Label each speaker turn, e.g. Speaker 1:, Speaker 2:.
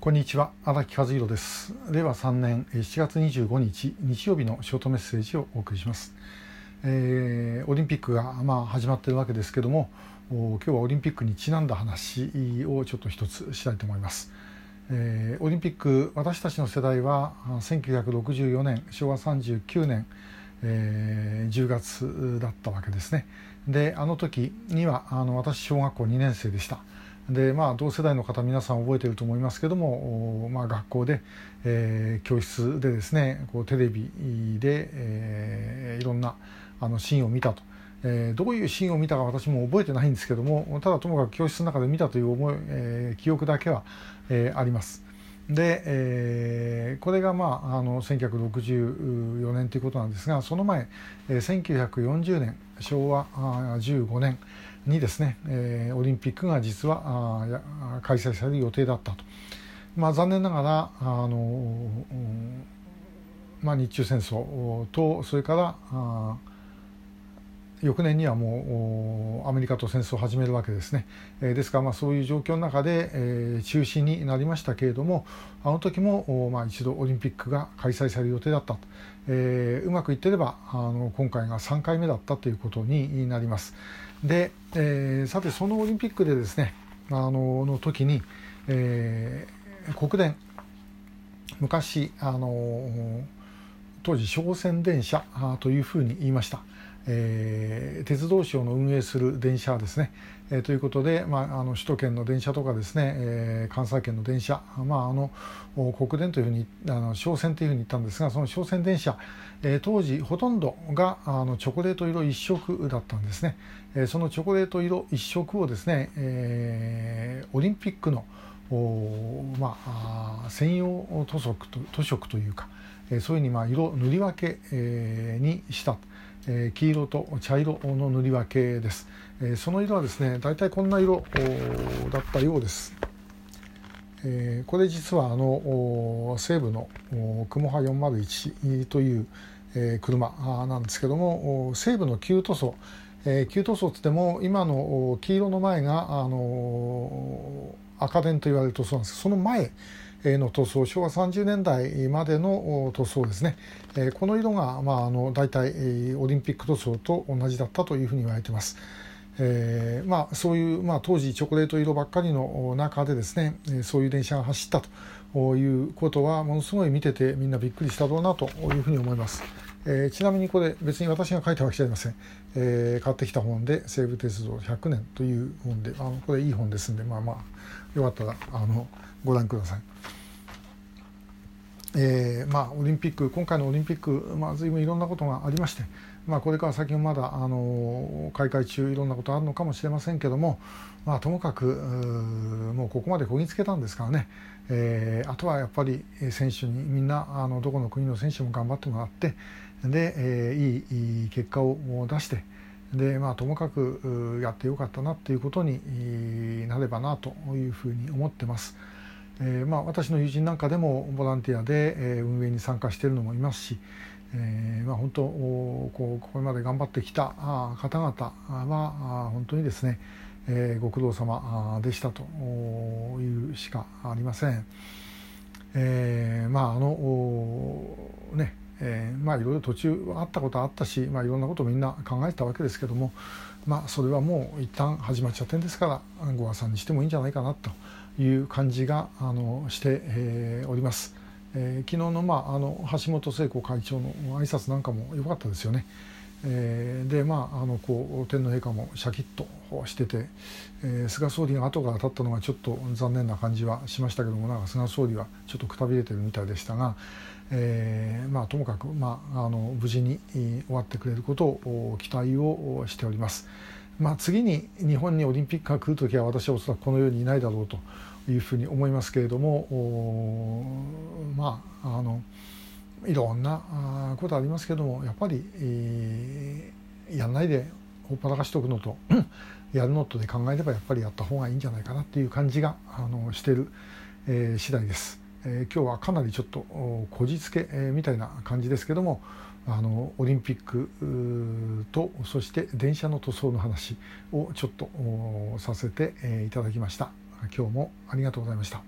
Speaker 1: こんにちは荒木和弘です。令和3年7月25日日曜日のショートメッセージをお送りします、えー、オリンピックがまあ始まっているわけですけども今日はオリンピックにちなんだ話をちょっと一つしたいと思います、えー、オリンピック私たちの世代は1964年昭和39年、えー、10月だったわけですね。であの時にはあの私小学校2年生でした。でまあ同世代の方皆さん覚えてると思いますけども、まあ、学校で、えー、教室でですねこうテレビで、えー、いろんなあのシーンを見たと、えー、どういうシーンを見たか私も覚えてないんですけどもただともかく教室の中で見たという思い、えー、記憶だけは、えー、あります。で、えー、これが、まあ、あの1964年ということなんですがその前、えー、1940年昭和15年にですね、えー、オリンピックが実はあ開催される予定だったと。まあ、残念ながらあの、まあ、日中戦争とそれからあ翌年にはもうアメリカと戦争を始めるわけですね、えー、ですからまあそういう状況の中で、えー、中止になりましたけれどもあの時もまあ一度オリンピックが開催される予定だったと、えー、うまくいってればあの今回が3回目だったということになります。で、えー、さてそのオリンピックでですねあのの時に、えー、国連昔あの当時商船電車というふうに言いました。えー、鉄道省の運営する電車ですね、えー、ということで、まあ、あの首都圏の電車とかですね、えー、関西圏の電車、まあ、あの国電というふうにあの商船というふうに言ったんですがその商船電車、えー、当時ほとんどがあのチョコレート色一色だったんですね、えー、そのチョコレート色一色をですね、えー、オリンピックのまあ、専用塗色と塗色というか、えー、そういうふうにまあ色塗り分け、えー、にした。えー、黄色と茶色の塗り分けです、え、その色はですね大体こんな色だったようです、え、これ実はあの西武の雲波401という、えー、車なんですけども西武の旧塗装え、旧塗装ってっても今の黄色の前が、あの赤電と言われる塗装なんですその前の塗装昭和30年代までの塗装ですねこの色が、まあ、あの大体オリンピック塗装と同じだったというふうに言われています。えーまあ、そういう、まあ、当時チョコレート色ばっかりの中でですねそういう電車が走ったということはものすごい見ててみんなびっくりしたろうなというふうに思います。えー、ちなみにこれ別に私が書いたわけじゃありません、えー、買ってきた本で「西武鉄道100年」という本であのこれいい本ですんでまあまあよかったらあのご覧ください。えー、まあオリンピック今回のオリンピック、まあ、随分いろんなことがありまして、まあ、これから先もまだあの開会中いろんなことあるのかもしれませんけども、まあ、ともかくもうここまでこぎつけたんですからね、えー、あとはやっぱり選手にみんなあのどこの国の選手も頑張ってもらってで、えー、いい結果を出してで、まあ、ともかくやってよかったなっていうことになればなというふうに思ってます。えーまあ、私の友人なんかでもボランティアで、運営に参加しているのもいますし、えーまあ、本当こうこれまで頑張ってきた方々は本当にですね、えー、ご苦労様でしたというしかありません。えー、まああのねえー、まあいろいろ途中あったことあったし、まあ、いろんなことみんな考えてたわけですけども、まあ、それはもう一旦始まっちゃってんですからご破算にしてもいいんじゃないかなという感じがあのして、えー、おります。えー、昨日の,、まあ、あの橋本聖子会長の挨拶なんかも良かったですよね。えー、でまああのこう天皇陛下もシャキッとしてて、えー、菅総理が後から立ったのがちょっと残念な感じはしましたけどもなんか菅総理はちょっとくたびれてるみたいでしたが、えー、まあともかく、まあ、あの無事に終わってくれることを期待をしております。まあ、次に日本にオリンピックが来る時は私はおそらくこの世にいないだろうというふうに思いますけれどもあのいろんなことありますけどもやっぱり、えー、やんないでほっぱらかしておくのとやるのとで考えればやっぱりやった方がいいんじゃないかなっていう感じがあのしてる、えー、次第です。えー、今日はかなりちょっとこじつけ、えー、みたいな感じですけどもあのオリンピックとそして電車の塗装の話をちょっとさせていただきました今日もありがとうございました